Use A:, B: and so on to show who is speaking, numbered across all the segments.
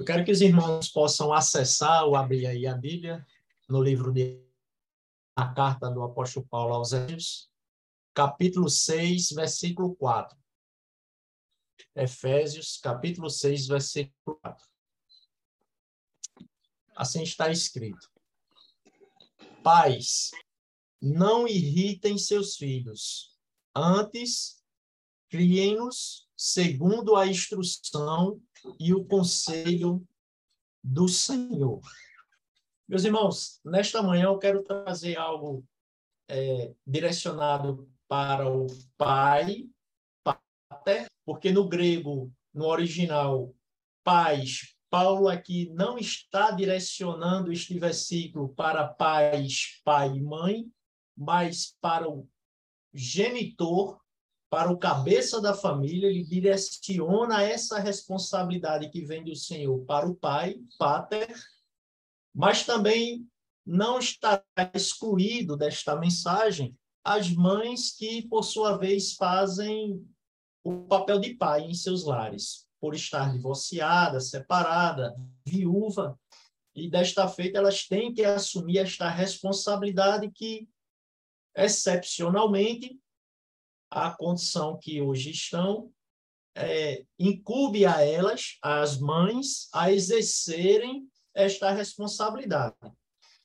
A: Eu quero que os irmãos possam acessar ou abrir aí a Bíblia no livro de a carta do apóstolo Paulo aos Efésios, capítulo 6, versículo 4. Efésios, capítulo 6, versículo 4. Assim está escrito: Pais, não irritem seus filhos, antes criem-nos segundo a instrução e o conselho do Senhor. Meus irmãos, nesta manhã eu quero trazer algo é, direcionado para o pai, pater, porque no grego, no original, pais, Paulo aqui não está direcionando este versículo para pais, pai e mãe, mas para o genitor para o cabeça da família, ele direciona essa responsabilidade que vem do Senhor para o pai, pater, mas também não está excluído desta mensagem as mães que, por sua vez, fazem o papel de pai em seus lares, por estar divorciada, separada, viúva, e desta feita elas têm que assumir esta responsabilidade que, excepcionalmente, a condição que hoje estão, é, incube a elas, as mães, a exercerem esta responsabilidade.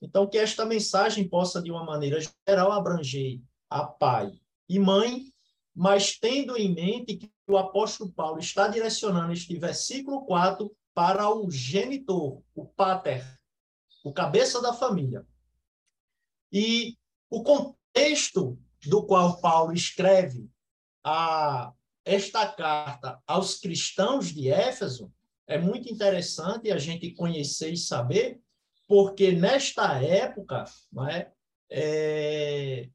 A: Então, que esta mensagem possa, de uma maneira geral, abranger a pai e mãe, mas tendo em mente que o apóstolo Paulo está direcionando este versículo 4 para o genitor, o pater, o cabeça da família. E o contexto do qual Paulo escreve a, esta carta aos cristãos de Éfeso, é muito interessante a gente conhecer e saber, porque nesta época não é, é,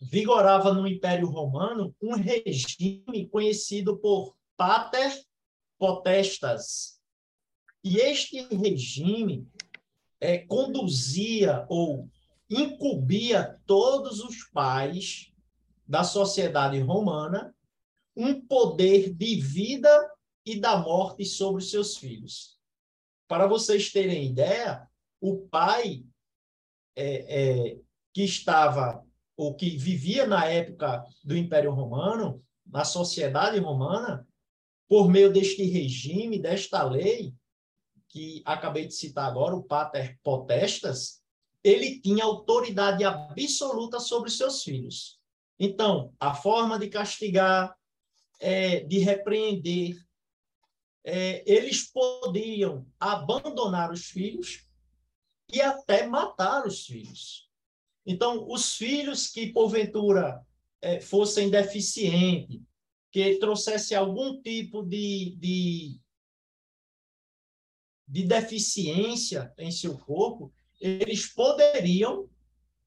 A: vigorava no Império Romano um regime conhecido por pater potestas. E este regime é, conduzia ou incumbia todos os pais da sociedade romana um poder de vida e da morte sobre os seus filhos. Para vocês terem ideia, o pai é, é, que estava ou que vivia na época do Império Romano, na sociedade romana, por meio deste regime, desta lei, que acabei de citar agora, o Pater Potestas, ele tinha autoridade absoluta sobre os seus filhos. Então, a forma de castigar, é, de repreender, é, eles podiam abandonar os filhos e até matar os filhos. Então, os filhos que, porventura, é, fossem deficientes, que trouxesse algum tipo de, de, de deficiência em seu corpo, eles poderiam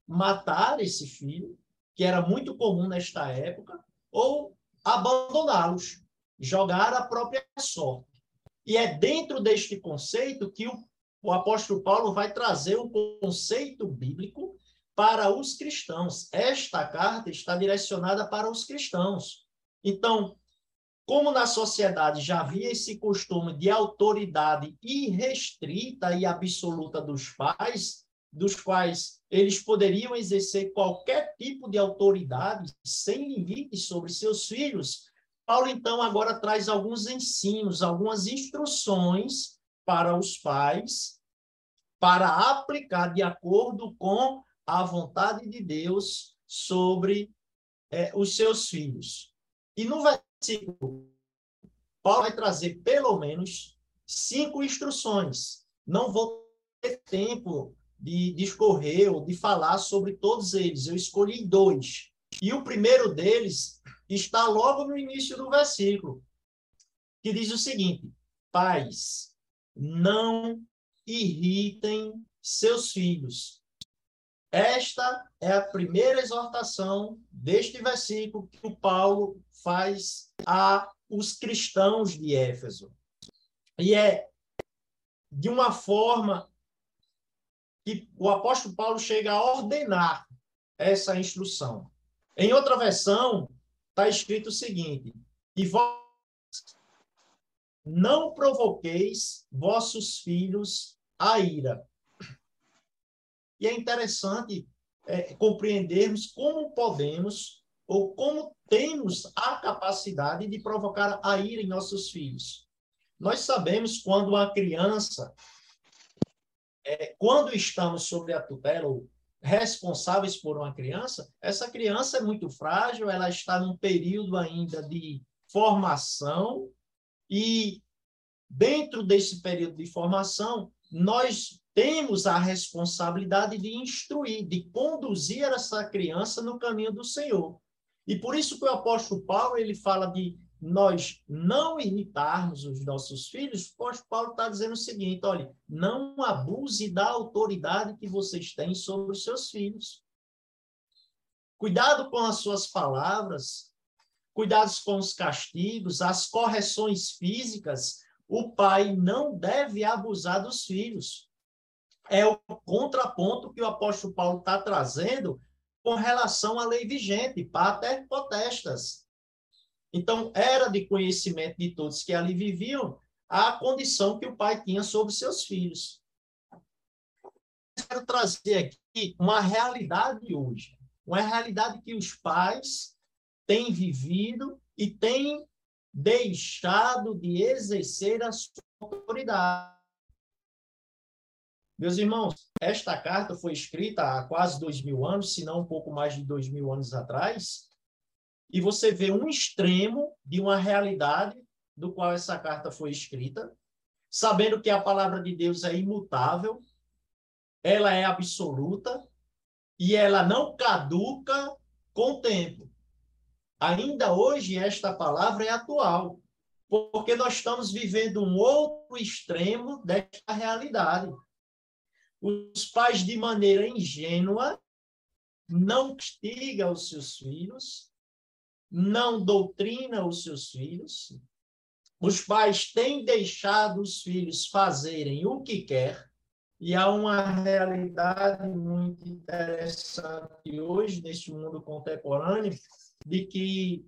A: matar esse filho, que era muito comum nesta época, ou abandoná-los, jogar a própria sorte. E é dentro deste conceito que o, o apóstolo Paulo vai trazer o conceito bíblico para os cristãos. Esta carta está direcionada para os cristãos. Então, como na sociedade já havia esse costume de autoridade irrestrita e absoluta dos pais, dos quais eles poderiam exercer qualquer tipo de autoridade sem limites sobre seus filhos, Paulo então agora traz alguns ensinos, algumas instruções para os pais para aplicar de acordo com a vontade de Deus sobre é, os seus filhos. E no versículo, Paulo vai trazer pelo menos cinco instruções. Não vou ter tempo de discorrer ou de falar sobre todos eles. Eu escolhi dois. E o primeiro deles está logo no início do versículo, que diz o seguinte: Pais, não irritem seus filhos, esta é a primeira exortação deste versículo que o Paulo faz a os cristãos de Éfeso. E é de uma forma que o apóstolo Paulo chega a ordenar essa instrução. Em outra versão, está escrito o seguinte: que vós não provoqueis vossos filhos a ira. E é interessante é, compreendermos como podemos ou como temos a capacidade de provocar a ira em nossos filhos. Nós sabemos quando uma criança, é, quando estamos sobre a tutela ou responsáveis por uma criança, essa criança é muito frágil, ela está num período ainda de formação e dentro desse período de formação, nós temos a responsabilidade de instruir, de conduzir essa criança no caminho do Senhor. E por isso que o apóstolo Paulo ele fala de nós não irritarmos os nossos filhos, o apóstolo Paulo está dizendo o seguinte: olha, não abuse da autoridade que vocês têm sobre os seus filhos. Cuidado com as suas palavras, cuidados com os castigos, as correções físicas. O pai não deve abusar dos filhos é o contraponto que o apóstolo Paulo está trazendo com relação à lei vigente, pater potestas. Então, era de conhecimento de todos que ali viviam a condição que o pai tinha sobre seus filhos. Quero trazer aqui uma realidade hoje, uma realidade que os pais têm vivido e têm deixado de exercer a sua autoridade. Meus irmãos, esta carta foi escrita há quase dois mil anos, se não um pouco mais de dois mil anos atrás, e você vê um extremo de uma realidade do qual essa carta foi escrita, sabendo que a palavra de Deus é imutável, ela é absoluta e ela não caduca com o tempo. Ainda hoje esta palavra é atual, porque nós estamos vivendo um outro extremo desta realidade os pais, de maneira ingênua, não castiga os seus filhos, não doutrina os seus filhos. Os pais têm deixado os filhos fazerem o que quer, e há uma realidade muito interessante hoje, neste mundo contemporâneo, de que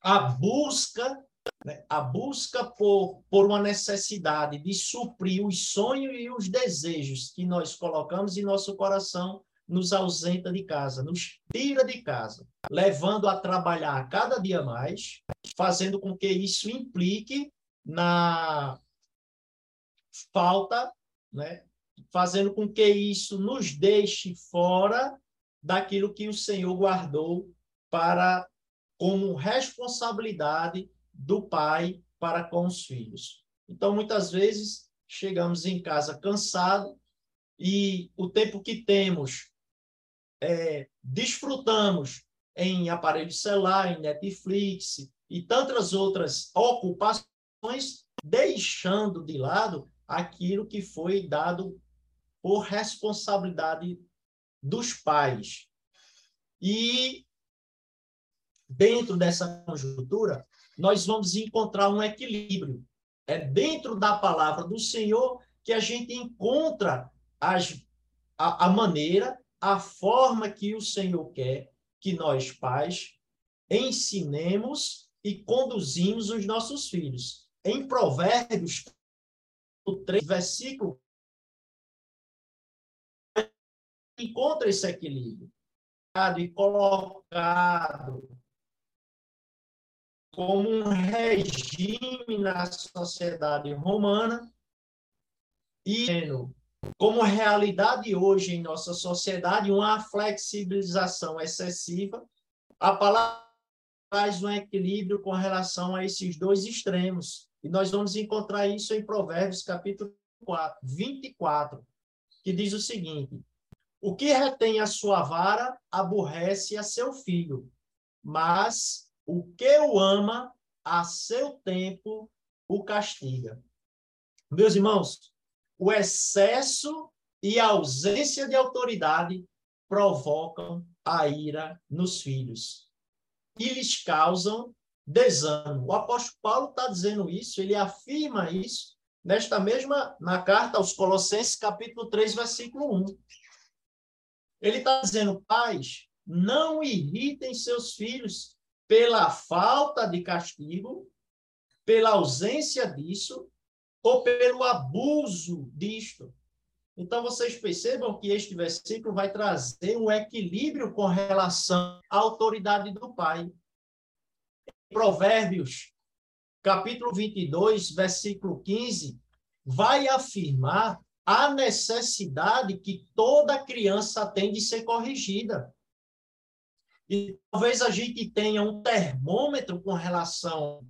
A: a busca né? A busca por, por uma necessidade de suprir os sonhos e os desejos que nós colocamos em nosso coração nos ausenta de casa, nos tira de casa, levando a trabalhar cada dia mais, fazendo com que isso implique na falta, né? fazendo com que isso nos deixe fora daquilo que o Senhor guardou para como responsabilidade do pai para com os filhos. Então, muitas vezes, chegamos em casa cansado e o tempo que temos é, desfrutamos em aparelho celular, em Netflix e tantas outras ocupações, deixando de lado aquilo que foi dado por responsabilidade dos pais. E dentro dessa conjuntura, nós vamos encontrar um equilíbrio. É dentro da palavra do Senhor que a gente encontra as, a, a maneira, a forma que o Senhor quer que nós, pais, ensinemos e conduzimos os nossos filhos. Em Provérbios, o 3, versículo, encontra esse equilíbrio. E colocado como um regime na sociedade romana e como realidade hoje em nossa sociedade uma flexibilização excessiva, a palavra traz um equilíbrio com relação a esses dois extremos. E nós vamos encontrar isso em Provérbios, capítulo 4, 24, que diz o seguinte: O que retém a sua vara aborrece a seu filho, mas o que o ama, a seu tempo o castiga. Meus irmãos, o excesso e a ausência de autoridade provocam a ira nos filhos e lhes causam desânimo. O apóstolo Paulo está dizendo isso, ele afirma isso nesta mesma, na carta aos Colossenses, capítulo 3, versículo 1. Ele está dizendo, pais, não irritem seus filhos pela falta de castigo, pela ausência disso ou pelo abuso disto. Então, vocês percebam que este versículo vai trazer um equilíbrio com relação à autoridade do Pai. Provérbios, capítulo 22, versículo 15, vai afirmar a necessidade que toda criança tem de ser corrigida. E talvez a gente tenha um termômetro com relação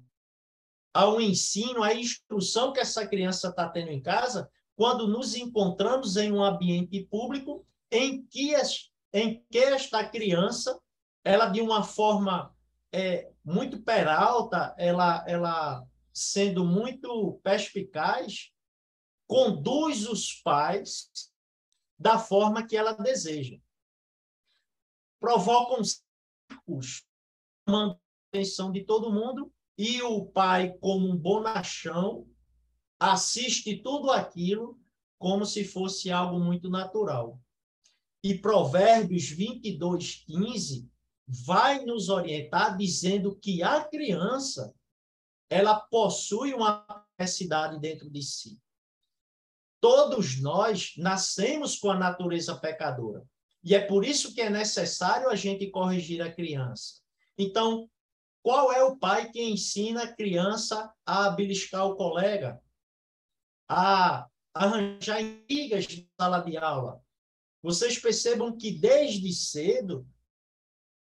A: ao ensino, à instrução que essa criança está tendo em casa, quando nos encontramos em um ambiente público em que, em que esta criança, ela de uma forma é, muito peralta, ela, ela sendo muito perspicaz, conduz os pais da forma que ela deseja. Provocam círculos, chamando a atenção de todo mundo, e o pai, como um bonachão, assiste tudo aquilo como se fosse algo muito natural. E Provérbios 22, 15 vai nos orientar dizendo que a criança ela possui uma necessidade dentro de si. Todos nós nascemos com a natureza pecadora. E é por isso que é necessário a gente corrigir a criança. Então, qual é o pai que ensina a criança a beliscar o colega, a arranjar intrigas na sala de aula? Vocês percebam que desde cedo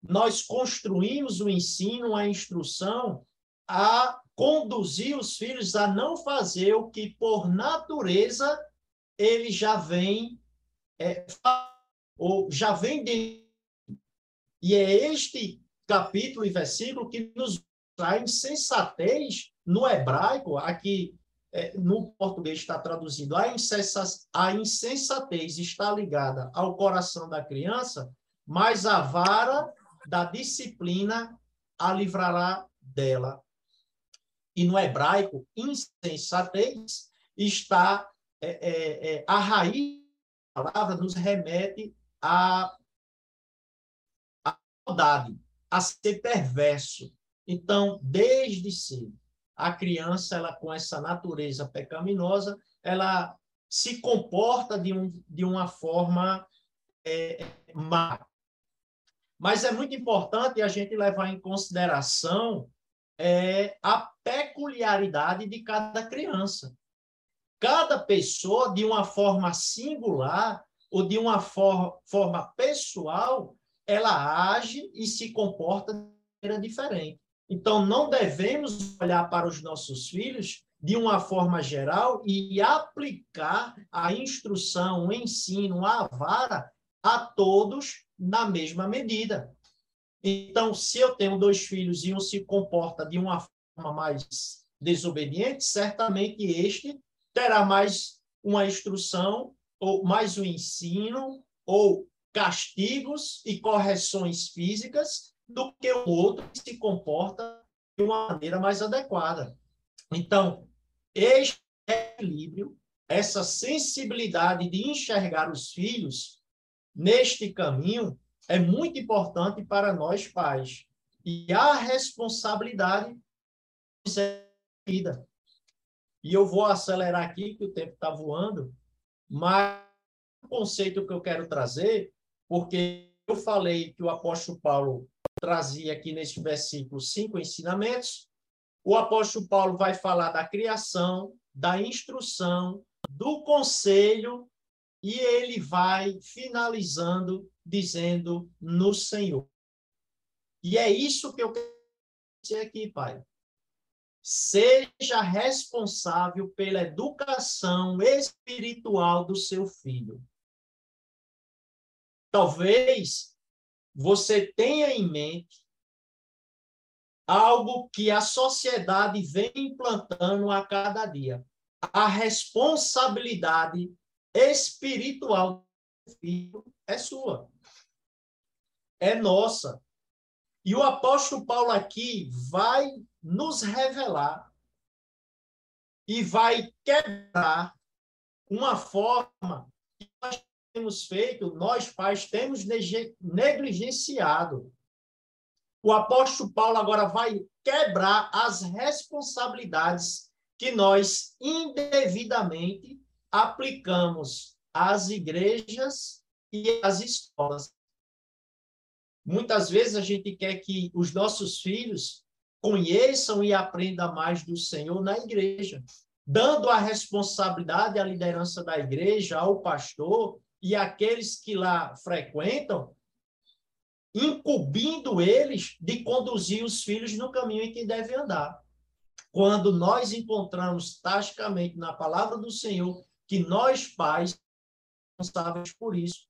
A: nós construímos o ensino, a instrução, a conduzir os filhos a não fazer o que, por natureza, ele já vem é, ou já vem de e é este capítulo e versículo que nos traz insensatez no hebraico, aqui é, no português está traduzindo, a, a insensatez está ligada ao coração da criança, mas a vara da disciplina a livrará dela. E no hebraico, insensatez está é, é, é, a raiz da palavra nos remete à, à maldade, a ser perverso. Então, desde cedo, a criança, ela com essa natureza pecaminosa, ela se comporta de, um, de uma forma é, má. Mas é muito importante a gente levar em consideração é, a peculiaridade de cada criança. Cada pessoa, de uma forma singular ou de uma for forma pessoal, ela age e se comporta de maneira diferente. Então, não devemos olhar para os nossos filhos de uma forma geral e aplicar a instrução, o ensino, a vara a todos na mesma medida. Então, se eu tenho dois filhos e um se comporta de uma forma mais desobediente, certamente este terá mais uma instrução, ou mais um ensino, ou castigos e correções físicas do que o outro que se comporta de uma maneira mais adequada. Então, este equilíbrio, essa sensibilidade de enxergar os filhos neste caminho é muito importante para nós pais. E a responsabilidade é vida. E eu vou acelerar aqui, que o tempo está voando, mas o conceito que eu quero trazer porque eu falei que o apóstolo Paulo trazia aqui neste versículo cinco ensinamentos. O apóstolo Paulo vai falar da criação, da instrução, do conselho, e ele vai finalizando dizendo no Senhor. E é isso que eu quero dizer aqui, Pai. Seja responsável pela educação espiritual do seu filho. Talvez você tenha em mente algo que a sociedade vem implantando a cada dia. A responsabilidade espiritual do filho é sua. É nossa. E o apóstolo Paulo aqui vai nos revelar e vai quebrar uma forma que nós temos feito, nós pais temos negligenciado. O apóstolo Paulo agora vai quebrar as responsabilidades que nós indevidamente aplicamos às igrejas e às escolas. Muitas vezes a gente quer que os nossos filhos conheçam e aprendam mais do Senhor na igreja, dando a responsabilidade, a liderança da igreja ao pastor e aqueles que lá frequentam, incumbindo eles de conduzir os filhos no caminho em que devem andar. Quando nós encontramos tasticamente na palavra do Senhor que nós pais responsáveis por isso.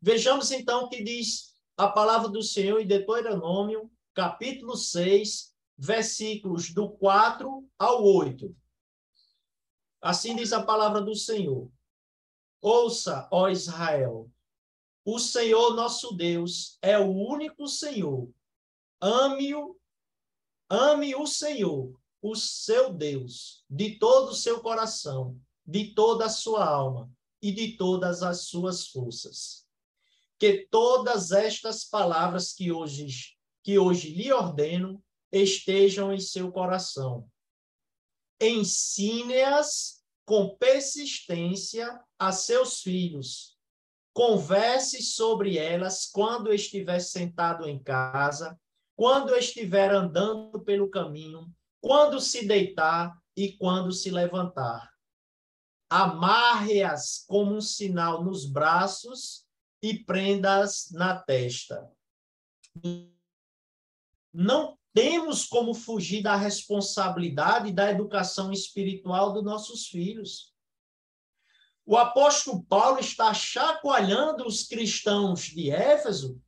A: Vejamos então o que diz a palavra do Senhor em Deuteronômio, capítulo 6, versículos do 4 ao 8. Assim diz a palavra do Senhor. Ouça, ó Israel, o Senhor nosso Deus é o único Senhor. Ame-o, ame o Senhor, o seu Deus, de todo o seu coração, de toda a sua alma e de todas as suas forças. Que todas estas palavras que hoje que hoje lhe ordeno estejam em seu coração. Ensine-as com persistência a seus filhos. Converse sobre elas quando estiver sentado em casa, quando estiver andando pelo caminho, quando se deitar e quando se levantar. Amarre-as como um sinal nos braços e prenda-as na testa. Não temos como fugir da responsabilidade da educação espiritual dos nossos filhos. O apóstolo Paulo está chacoalhando os cristãos de Éfeso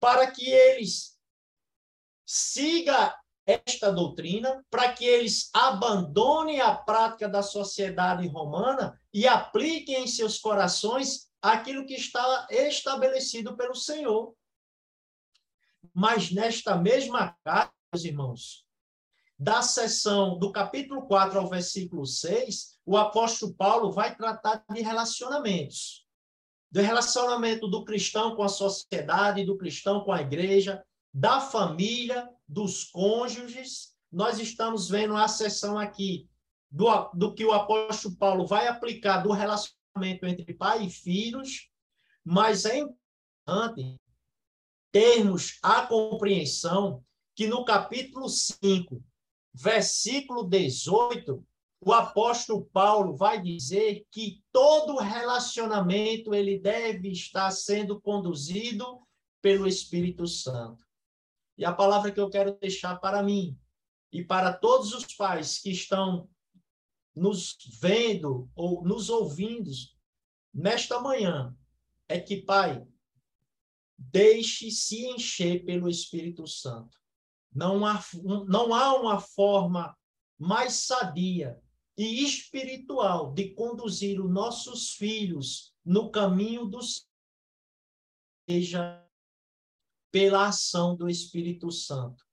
A: para que eles sigam esta doutrina, para que eles abandonem a prática da sociedade romana e apliquem em seus corações aquilo que está estabelecido pelo Senhor. Mas nesta mesma carta, meus irmãos, da seção do capítulo 4 ao versículo 6, o apóstolo Paulo vai tratar de relacionamentos. Do relacionamento do cristão com a sociedade, do cristão com a igreja, da família, dos cônjuges. Nós estamos vendo a seção aqui do, do que o apóstolo Paulo vai aplicar do relacionamento entre pai e filhos, mas é importante termos a compreensão que no capítulo 5, versículo 18, o apóstolo Paulo vai dizer que todo relacionamento ele deve estar sendo conduzido pelo Espírito Santo. E a palavra que eu quero deixar para mim e para todos os pais que estão nos vendo ou nos ouvindo nesta manhã é que, pai, Deixe se encher pelo Espírito Santo. Não há, não há uma forma mais sadia e espiritual de conduzir os nossos filhos no caminho do seja pela ação do Espírito Santo.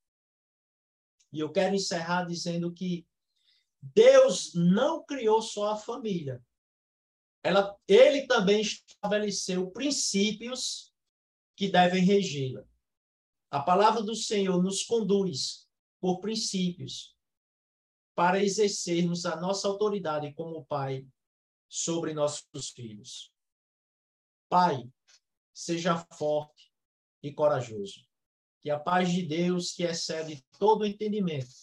A: E eu quero encerrar dizendo que Deus não criou só a família. Ela, ele também estabeleceu princípios que devem regê-la. A palavra do Senhor nos conduz por princípios para exercermos a nossa autoridade como pai sobre nossos filhos. Pai, seja forte e corajoso. Que a paz de Deus, que excede todo entendimento,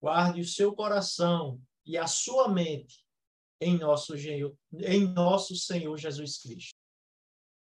A: guarde o seu coração e a sua mente em nosso, em nosso Senhor Jesus Cristo.